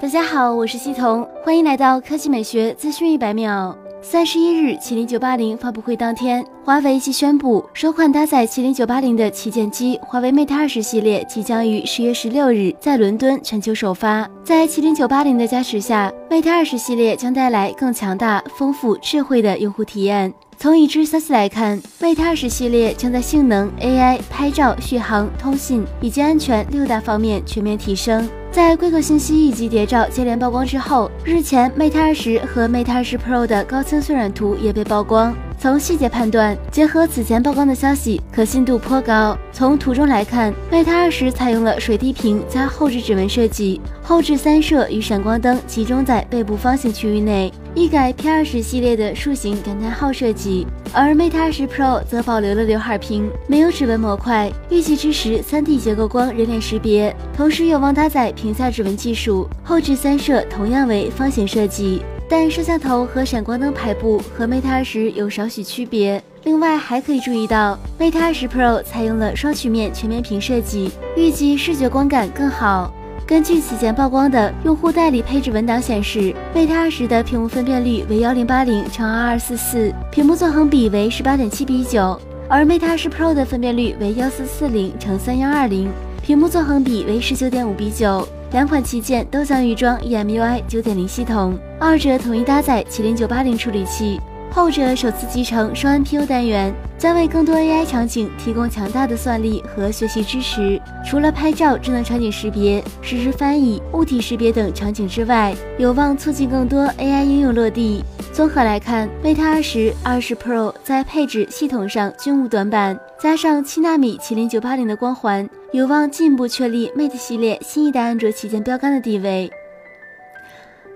大家好，我是西彤，欢迎来到科技美学资讯一百秒。三十一日，麒麟九八零发布会当天，华为即宣布，首款搭载麒麟九八零的旗舰机华为 Mate 二十系列即将于十月十六日在伦敦全球首发。在麒麟九八零的加持下，Mate 二十系列将带来更强大、丰富、智慧的用户体验。从已知消息来看，Mate 二十系列将在性能、AI、拍照、续航、通信以及安全六大方面全面提升。在规格信息以及谍照接连曝光之后，日前 Mate 二十和 Mate 二十 Pro 的高清渲染图也被曝光。从细节判断，结合此前曝光的消息，可信度颇高。从图中来看，Mate 二十采用了水滴屏加后置指纹设计，后置三摄与闪光灯集中在背部方形区域内，一改 P 二十系列的竖形感叹号设计。而 Mate 二十 Pro 则保留了刘海屏，没有指纹模块，预计支持 3D 结构光人脸识别，同时有望搭载屏下指纹技术。后置三摄同样为方形设计。但摄像头和闪光灯排布和 Mate 二十有少许区别。另外还可以注意到，Mate 二十 Pro 采用了双曲面全面屏设计，预计视觉光感更好。根据此前曝光的用户代理配置文档显示，Mate 二十的屏幕分辨率为幺零八零乘二二四四，屏幕纵横比为十八点七比九，而 Mate 二十 Pro 的分辨率为幺四四零乘三幺二零，屏幕纵横比为十九点五比九。两款旗舰都将预装 EMUI 9.0系统，二者统一搭载麒麟980处理器，后者首次集成双 NPU 单元，将为更多 AI 场景提供强大的算力和学习支持。除了拍照、智能场景识别、实时翻译、物体识别等场景之外，有望促进更多 AI 应用落地。综合来看，Mate 20、20 Pro 在配置、系统上均无短板，加上七纳米麒麟980的光环。有望进一步确立 Mate 系列新一代安卓旗舰标杆的地位。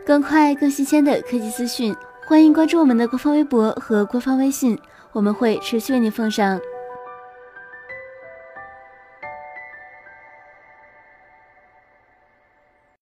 更快、更新鲜的科技资讯，欢迎关注我们的官方微博和官方微信，我们会持续为你奉上。